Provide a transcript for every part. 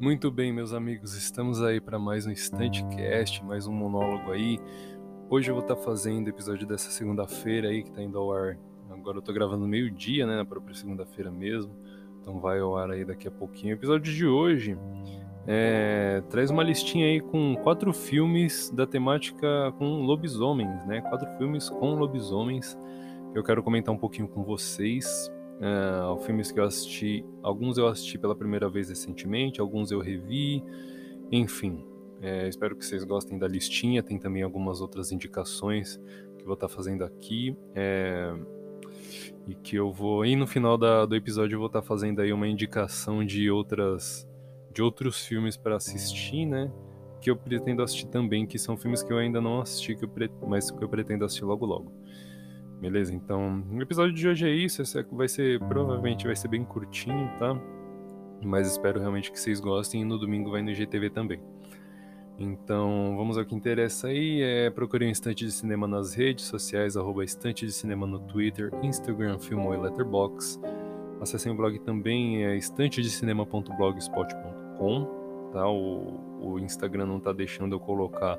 Muito bem, meus amigos, estamos aí para mais um Instante Cast, mais um monólogo aí. Hoje eu vou estar tá fazendo o episódio dessa segunda-feira aí que está indo ao ar. Agora eu tô gravando meio-dia, né, na própria segunda-feira mesmo. Então vai ao ar aí daqui a pouquinho. O episódio de hoje é, traz uma listinha aí com quatro filmes da temática com lobisomens, né? Quatro filmes com lobisomens. Eu quero comentar um pouquinho com vocês. Uh, filmes que eu assisti, alguns eu assisti pela primeira vez recentemente, alguns eu revi, enfim. É, espero que vocês gostem da listinha. Tem também algumas outras indicações que eu vou estar fazendo aqui. É, e que eu vou. E no final da, do episódio eu vou estar fazendo aí uma indicação de outras. de outros filmes para assistir, né? Que eu pretendo assistir também, que são filmes que eu ainda não assisti, que eu pre... mas que eu pretendo assistir logo logo. Beleza? Então, o episódio de hoje é isso. Esse vai ser, provavelmente vai ser bem curtinho, tá? Mas espero realmente que vocês gostem e no domingo vai no IGTV também. Então, vamos ao que interessa aí. É, procure um Instante de Cinema nas redes sociais, arroba Estante de Cinema no Twitter, Instagram, Filmou e Letterboxd. Acessem o blog também, é estantedecinema.blogspot.com. Tá? O, o Instagram não está deixando eu colocar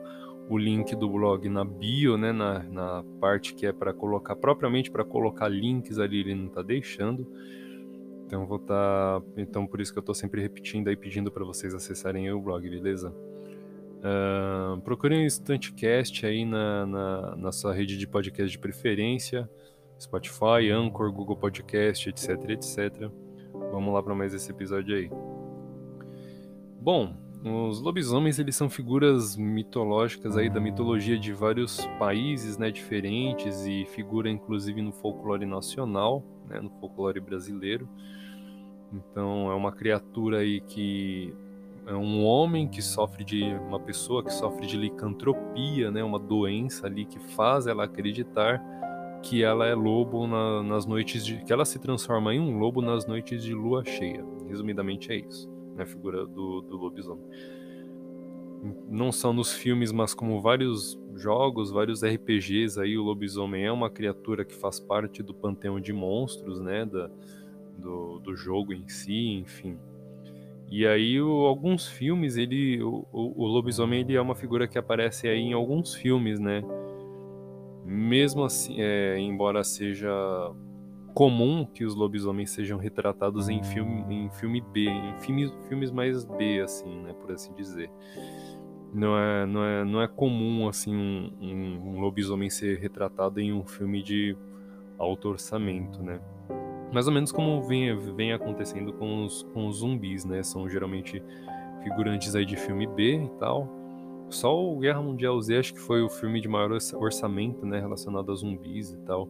o link do blog na bio, né, na, na parte que é para colocar propriamente para colocar links ali, ele não está deixando. Então vou estar, tá, então por isso que eu estou sempre repetindo aí pedindo para vocês acessarem o blog, beleza? Uh, procure um Instantcast aí na, na, na sua rede de podcast de preferência, Spotify, Anchor, Google Podcast, etc, etc. Vamos lá para mais esse episódio aí. Bom, os lobisomens eles são figuras mitológicas aí da mitologia de vários países, né, diferentes e figura inclusive no folclore nacional, né, no folclore brasileiro. Então é uma criatura aí que é um homem que sofre de uma pessoa que sofre de licantropia, né, uma doença ali que faz ela acreditar que ela é lobo na, nas noites de que ela se transforma em um lobo nas noites de lua cheia. Resumidamente é isso né, a figura do, do lobisomem. Não só nos filmes, mas como vários jogos, vários RPGs aí, o lobisomem é uma criatura que faz parte do panteão de monstros, né, da, do, do jogo em si, enfim. E aí, o, alguns filmes, ele, o, o, lobisomem ele é uma figura que aparece aí em alguns filmes, né? Mesmo assim, é, embora seja comum que os lobisomens sejam retratados em filme, em filme B, em filmes, filmes mais B, assim, né, por assim dizer. Não é, não é, não é comum assim um, um, um lobisomem ser retratado em um filme de alto orçamento, né? Mais ou menos como vem, vem acontecendo com os, com os zumbis, né? São geralmente figurantes aí de filme B e tal. Só o Guerra Mundial Z acho que foi o filme de maior orçamento, né, relacionado a zumbis e tal.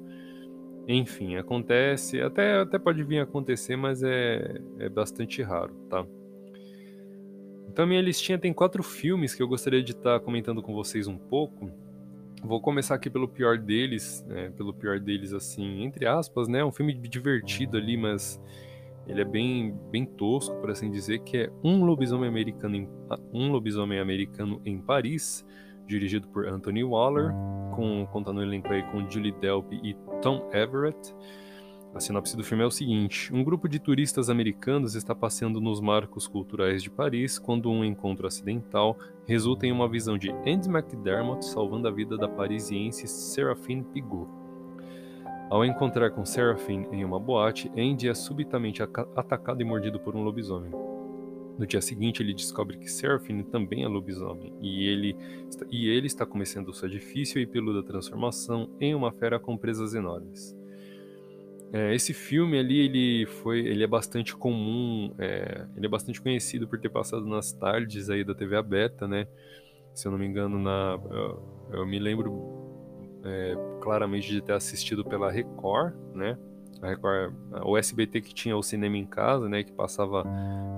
Enfim, acontece, até, até pode vir a acontecer, mas é, é bastante raro, tá? Então minha listinha tem quatro filmes que eu gostaria de estar tá comentando com vocês um pouco. Vou começar aqui pelo pior deles, né, pelo pior deles assim, entre aspas, né, um filme divertido ali, mas ele é bem, bem tosco, por assim dizer, que é Um Lobisomem Americano em, um Lobisomem Americano em Paris, dirigido por Anthony Waller, com, contando o elenco aí com Julie Delpy e Tom Everett. A sinopse do filme é o seguinte: um grupo de turistas americanos está passeando nos marcos culturais de Paris quando um encontro acidental resulta em uma visão de Andy McDermott salvando a vida da parisiense Seraphine Pigot. Ao encontrar com Seraphine em uma boate, Andy é subitamente atacado e mordido por um lobisomem. No dia seguinte, ele descobre que Seraphine também é lobisomem e ele, e ele está começando sua difícil e peluda transformação em uma fera com presas enormes. É, esse filme ali, ele foi, ele é bastante comum, é, ele é bastante conhecido por ter passado nas tardes aí da TV aberta, né? Se eu não me engano, na, eu, eu me lembro é, claramente de ter assistido pela Record, né? Record, o SBT que tinha o cinema em casa, né, que passava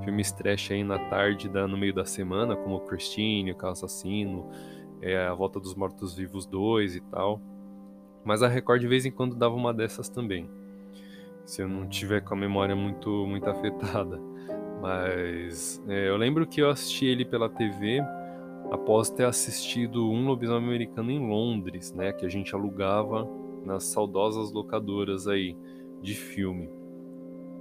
filmes trash aí na tarde, da, no meio da semana, como Christine, O Carro Assassino, é, A Volta dos Mortos Vivos 2 e tal. Mas a Record de vez em quando dava uma dessas também. Se eu não tiver com a memória muito, muito afetada. Mas é, eu lembro que eu assisti ele pela TV após ter assistido Um Lobisomem Americano em Londres, né, que a gente alugava nas saudosas locadoras aí de filme.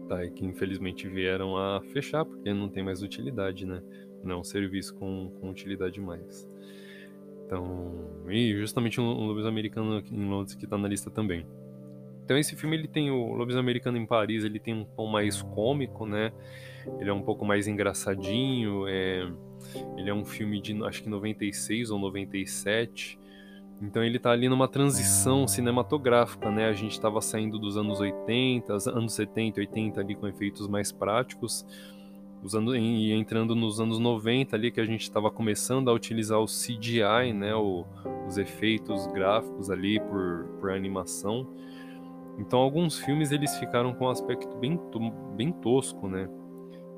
Tá, e que infelizmente vieram a fechar porque não tem mais utilidade, né? Não é um serviço com, com utilidade mais. Então, e justamente um, um lobisomem americano em Londres que tá na lista também. Então esse filme ele tem o Lobisomem Americano em Paris, ele tem um tom mais cômico, né? Ele é um pouco mais engraçadinho, é... ele é um filme de acho que 96 ou 97. Então ele tá ali numa transição cinematográfica, né? A gente estava saindo dos anos 80, anos 70, 80 ali com efeitos mais práticos, usando e entrando nos anos 90 ali que a gente estava começando a utilizar o CGI, né? O, os efeitos gráficos ali por, por animação. Então alguns filmes eles ficaram com um aspecto bem, bem tosco, né?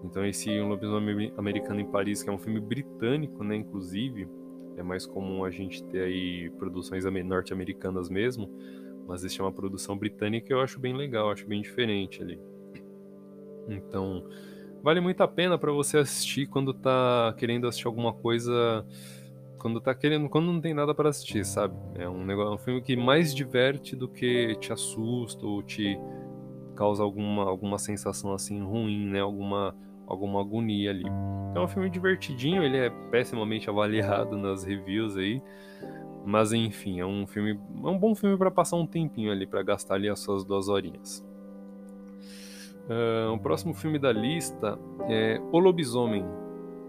Então esse Um Lobisomem Americano em Paris, que é um filme britânico, né, inclusive, é mais comum a gente ter aí produções norte-americanas mesmo, mas esse é uma produção britânica que eu acho bem legal, acho bem diferente ali. Então, vale muito a pena para você assistir quando tá querendo assistir alguma coisa quando tá querendo, quando não tem nada para assistir, sabe? É um negócio, um filme que mais diverte do que te assusta ou te causa alguma alguma sensação assim ruim, né? Alguma alguma agonia ali. Então é um filme divertidinho, ele é pessimamente avaliado nas reviews aí, mas enfim, é um filme, é um bom filme para passar um tempinho ali para gastar ali as suas duas horinhas. Uh, o próximo filme da lista é O Lobisomem,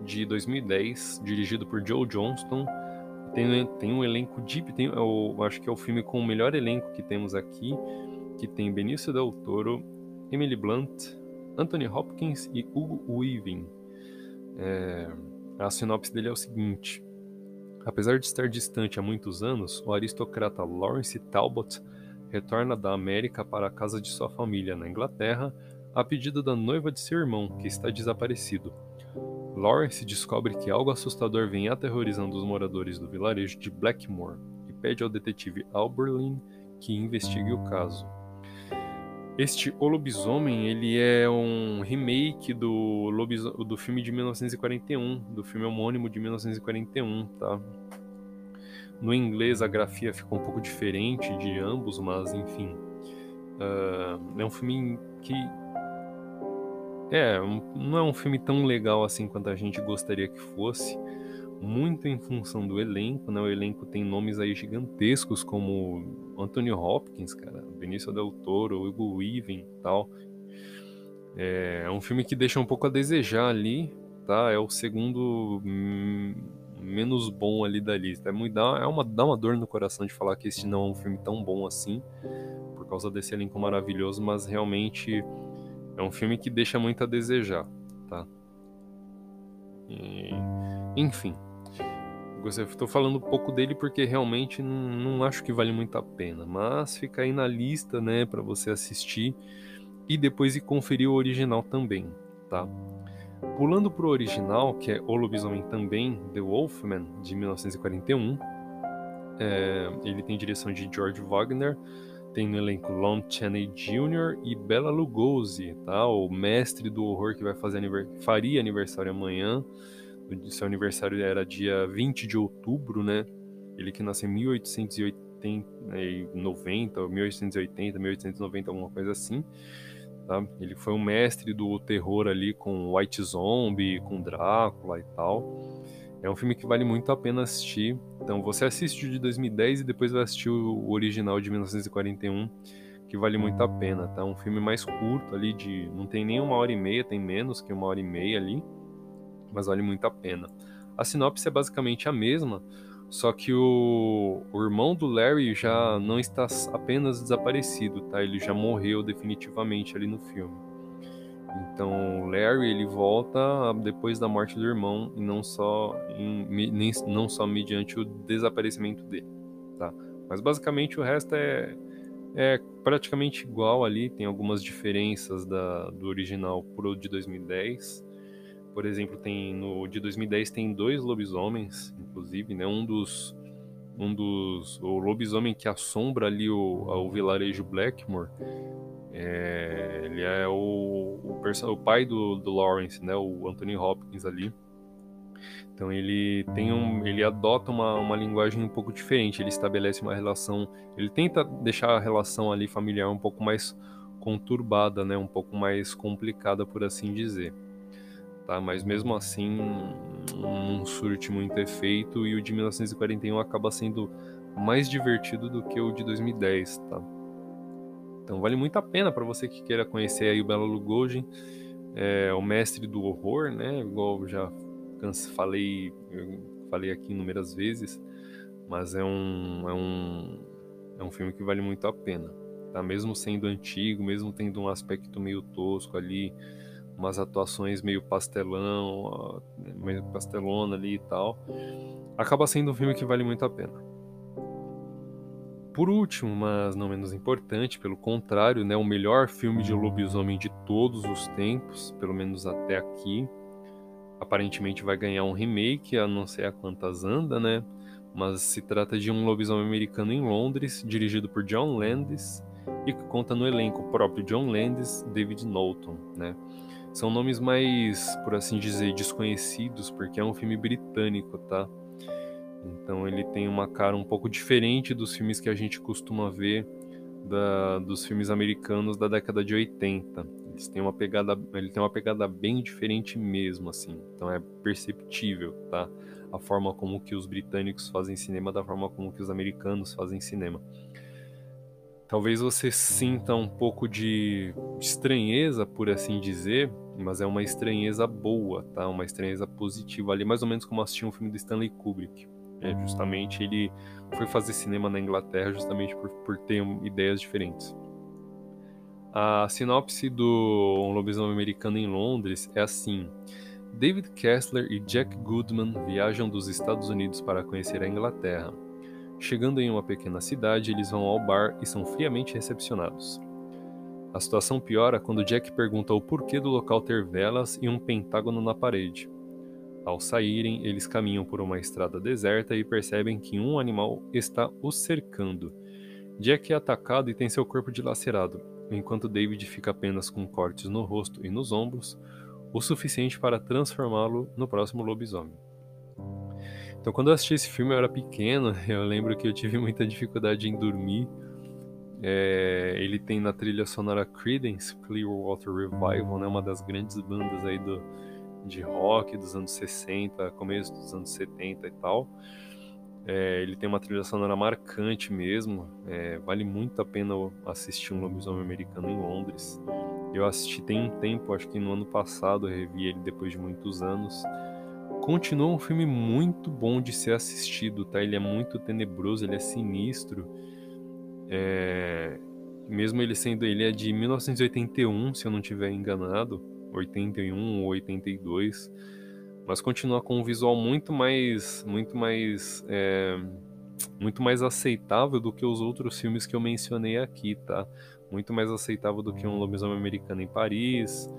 de 2010, dirigido por Joe Johnston. Tem, tem um elenco deep, tem, eu acho que é o filme com o melhor elenco que temos aqui, que tem Benício Del Toro, Emily Blunt, Anthony Hopkins e Hugo Weaving. É, a sinopse dele é o seguinte: Apesar de estar distante há muitos anos, o aristocrata Lawrence Talbot retorna da América para a casa de sua família na Inglaterra a pedido da noiva de seu irmão, que está desaparecido. Lawrence descobre que algo assustador vem aterrorizando os moradores do vilarejo de Blackmore e pede ao detetive Alberlin que investigue o caso. Este O Lobisomem, ele é um remake do, do filme de 1941, do filme homônimo de 1941, tá? No inglês a grafia ficou um pouco diferente de ambos, mas enfim. Uh, é um filme que é, não é um filme tão legal assim quanto a gente gostaria que fosse, muito em função do elenco, né? O elenco tem nomes aí gigantescos como Anthony Hopkins, cara, Benício Del Toro, Hugo Weaving tal. É, é um filme que deixa um pouco a desejar ali, tá? É o segundo menos bom ali da lista. É, muito, dá, é uma, dá uma dor no coração de falar que este não é um filme tão bom assim, por causa desse elenco maravilhoso, mas realmente é um filme que deixa muito a desejar, tá? E, enfim. Estou falando um pouco dele porque realmente não, não, acho que vale muito a pena, mas fica aí na lista, né, para você assistir e depois ir conferir o original também, tá? Pulando pro original, que é O Lobisomem também, The Wolfman, de 1941, é, ele tem direção de George Wagner, tem no elenco Lon Chaney Jr. e Bela Lugosi, tá? O mestre do horror que vai fazer aniversário, faria aniversário amanhã. Seu aniversário era dia 20 de outubro, né? Ele que nasceu em 1890, 1880, 1890, alguma coisa assim. Tá? Ele foi um mestre do terror ali com White Zombie, com Drácula e tal. É um filme que vale muito a pena assistir. Então você assiste o de 2010 e depois vai assistir o original de 1941, que vale muito a pena, tá? Um filme mais curto ali, de não tem nem uma hora e meia, tem menos que uma hora e meia ali, mas vale muito a pena. A sinopse é basicamente a mesma, só que o, o irmão do Larry já não está apenas desaparecido, tá? Ele já morreu definitivamente ali no filme. Então, Larry ele volta depois da morte do irmão e não só em, nem, não só mediante o desaparecimento dele, tá? Mas basicamente o resto é, é praticamente igual ali, tem algumas diferenças da, do original pro de 2010. Por exemplo, tem no de 2010 tem dois lobisomens, inclusive, né? Um dos um dos o lobisomem que assombra ali o, o vilarejo Blackmore é, ele é o, o, o pai do, do, Lawrence, né, o Anthony Hopkins ali. Então ele tem um, ele adota uma, uma linguagem um pouco diferente. Ele estabelece uma relação, ele tenta deixar a relação ali familiar um pouco mais conturbada, né? Um pouco mais complicada, por assim dizer. Tá? Mas mesmo assim, não surte muito efeito e o de 1941 acaba sendo mais divertido do que o de 2010, tá? Então vale muito a pena para você que queira conhecer aí o Bela Lugosi, é, o mestre do horror, né? Igual já falei, falei aqui inúmeras vezes, mas é um, é um, é um filme que vale muito a pena, tá? Mesmo sendo antigo, mesmo tendo um aspecto meio tosco ali, umas atuações meio pastelão, meio pastelona ali e tal, acaba sendo um filme que vale muito a pena. Por último, mas não menos importante, pelo contrário, né, o melhor filme de lobisomem de todos os tempos, pelo menos até aqui. Aparentemente vai ganhar um remake, a não sei a quantas anda, né? Mas se trata de um lobisomem americano em Londres, dirigido por John Landis e que conta no elenco próprio John Landis, David Knowlton, né? São nomes mais, por assim dizer, desconhecidos, porque é um filme britânico, tá? Então ele tem uma cara um pouco diferente dos filmes que a gente costuma ver da, dos filmes americanos da década de 80. Eles têm uma pegada, ele tem uma pegada bem diferente mesmo, assim. Então é perceptível, tá? A forma como que os britânicos fazem cinema da forma como que os americanos fazem cinema. Talvez você sinta um pouco de estranheza, por assim dizer, mas é uma estranheza boa, tá? Uma estranheza positiva ali, mais ou menos como assistir um filme do Stanley Kubrick. É, justamente ele foi fazer cinema na Inglaterra justamente por, por ter ideias diferentes. A sinopse do Um Lobisomem Americano em Londres é assim: David Kessler e Jack Goodman viajam dos Estados Unidos para conhecer a Inglaterra. Chegando em uma pequena cidade, eles vão ao bar e são friamente recepcionados. A situação piora quando Jack pergunta o porquê do local ter velas e um pentágono na parede. Ao saírem, eles caminham por uma estrada deserta e percebem que um animal está os cercando. Jack é atacado e tem seu corpo dilacerado, enquanto David fica apenas com cortes no rosto e nos ombros, o suficiente para transformá-lo no próximo lobisomem. Então, quando eu assisti esse filme, eu era pequeno, eu lembro que eu tive muita dificuldade em dormir. É, ele tem na trilha sonora Creedence Clearwater Revival, né, uma das grandes bandas aí do, de rock dos anos 60, começo dos anos 70 e tal. É, ele tem uma trilha sonora marcante mesmo. É, vale muito a pena assistir um lobisomem americano em Londres. Eu assisti tem um tempo, acho que no ano passado, eu revi ele depois de muitos anos. Continua um filme muito bom de ser assistido, tá? Ele é muito tenebroso, ele é sinistro. É... Mesmo ele sendo, ele é de 1981, se eu não estiver enganado. 81 ou 82, mas continua com um visual muito mais, muito mais, é, muito mais aceitável do que os outros filmes que eu mencionei aqui, tá? Muito mais aceitável do que um Lobisomem Americano em Paris,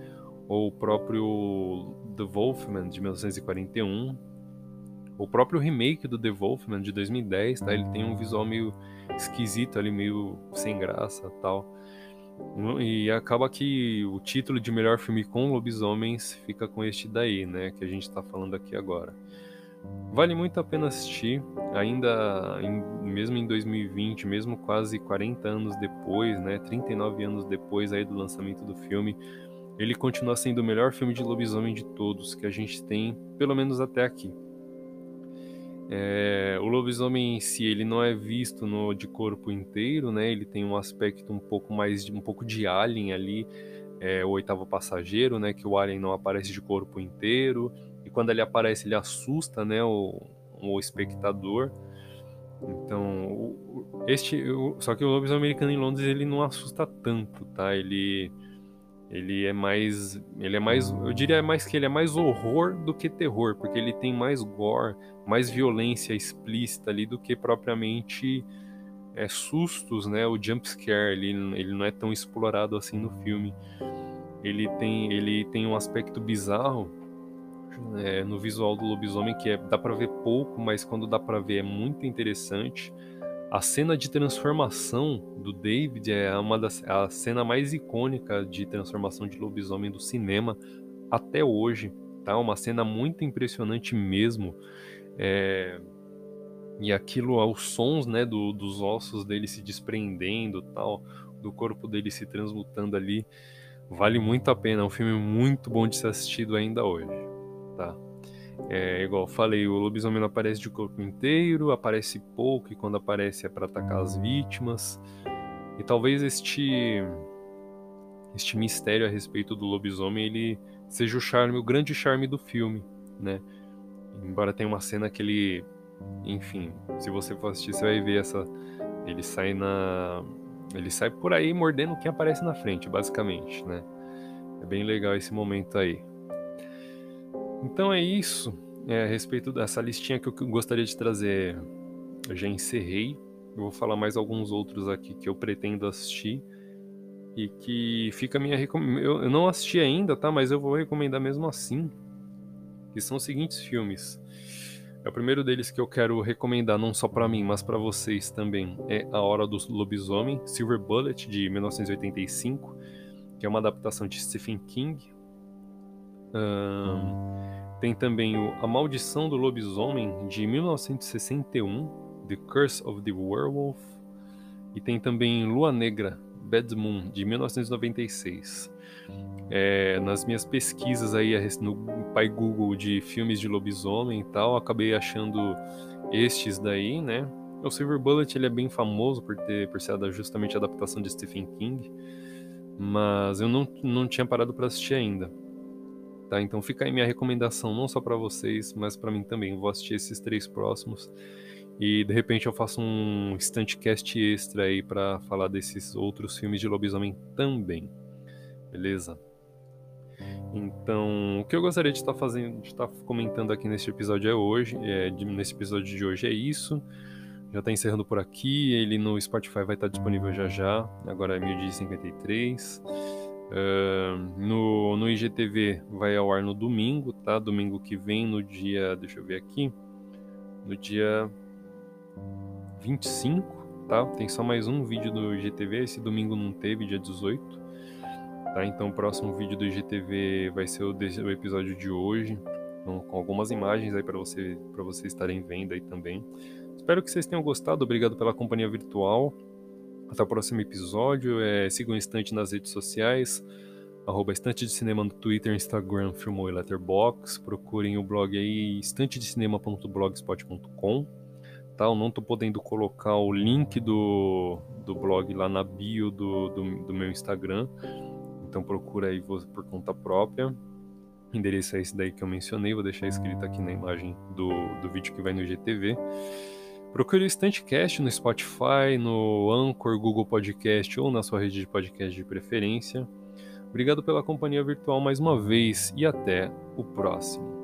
ou o próprio The Wolfman de 1941, o próprio remake do The Wolfman de 2010, tá? Ele tem um visual meio esquisito ali, meio sem graça, tal. E acaba que o título de melhor filme com lobisomens fica com este daí, né? Que a gente está falando aqui agora. Vale muito a pena assistir, ainda em, mesmo em 2020, mesmo quase 40 anos depois, né? 39 anos depois aí do lançamento do filme, ele continua sendo o melhor filme de lobisomem de todos que a gente tem, pelo menos até aqui. É, o lobisomem em si ele não é visto no, de corpo inteiro, né? Ele tem um aspecto um pouco mais de um pouco de alien ali, é, o oitavo passageiro, né? Que o alien não aparece de corpo inteiro e quando ele aparece ele assusta, né? O, o espectador. Então, o, este, o, só que o lobisomem americano em Londres ele não assusta tanto, tá? Ele ele é mais ele é mais eu diria mais que ele é mais horror do que terror porque ele tem mais gore mais violência explícita ali do que propriamente é, sustos né? O jump scare ele, ele não é tão explorado assim no filme. Ele tem ele tem um aspecto bizarro é, no visual do lobisomem que é dá para ver pouco mas quando dá para ver é muito interessante a cena de transformação do David é uma das a cena mais icônica de transformação de lobisomem do cinema até hoje, tá? Uma cena muito impressionante mesmo. É... E aquilo, os sons, né, do, dos ossos dele se desprendendo, tal, do corpo dele se transmutando ali. Vale muito a pena, é um filme muito bom de ser assistido ainda hoje, tá? É, igual falei, o lobisomem não aparece de corpo inteiro, aparece pouco e quando aparece é para atacar as vítimas. E talvez este este mistério a respeito do lobisomem ele seja o charme, o grande charme do filme, né? Embora tenha uma cena que ele, enfim, se você for assistir, você vai ver essa ele sai na ele sai por aí mordendo quem aparece na frente, basicamente, né? É bem legal esse momento aí. Então é isso. É, a respeito dessa listinha que eu gostaria de trazer, eu já encerrei. Eu vou falar mais alguns outros aqui que eu pretendo assistir e que fica a minha recomendação. Eu não assisti ainda, tá? Mas eu vou recomendar mesmo assim. Que são os seguintes filmes. É o primeiro deles que eu quero recomendar, não só para mim, mas para vocês também. É A Hora do Lobisomem, Silver Bullet, de 1985, que é uma adaptação de Stephen King. Um, tem também o A Maldição do Lobisomem, de 1961, The Curse of the Werewolf. E tem também Lua Negra, Bad Moon, de 1996. É, nas minhas pesquisas aí no pai Google de filmes de lobisomem e tal, acabei achando estes daí, né? O Silver Bullet ele é bem famoso por ter por ser justamente a adaptação de Stephen King, mas eu não, não tinha parado para assistir ainda. Tá? Então fica aí minha recomendação não só para vocês, mas para mim também. vou assistir esses três próximos e de repente eu faço um cast extra aí para falar desses outros filmes de lobisomem também. Beleza? Então, o que eu gostaria de estar tá fazendo, de estar tá comentando aqui nesse episódio é hoje, é, de, nesse episódio de hoje é isso. Já está encerrando por aqui, ele no Spotify vai estar tá disponível já já, agora é meio-dia 53. Uh, no, no IGTV vai ao ar no domingo, tá? Domingo que vem, no dia. Deixa eu ver aqui. No dia 25, tá? Tem só mais um vídeo do IGTV. Esse domingo não teve, dia 18. Tá? Então o próximo vídeo do IGTV vai ser o, o episódio de hoje. Então, com algumas imagens aí para você, para vocês estarem vendo aí também. Espero que vocês tenham gostado. Obrigado pela companhia virtual. Até o próximo episódio. É, sigam o Estante nas redes sociais. Arroba Estante de Cinema no Twitter, Instagram, Filmou e Letterboxd. Procurem o blog aí, estantedecinema.blogspot.com. Tá? Eu não estou podendo colocar o link do, do blog lá na bio do, do, do meu Instagram. Então procura aí por conta própria. O endereço é esse daí que eu mencionei, vou deixar escrito aqui na imagem do, do vídeo que vai no GTV. Procure o Estantecast no Spotify, no Anchor, Google Podcast ou na sua rede de podcast de preferência. Obrigado pela companhia virtual mais uma vez e até o próximo.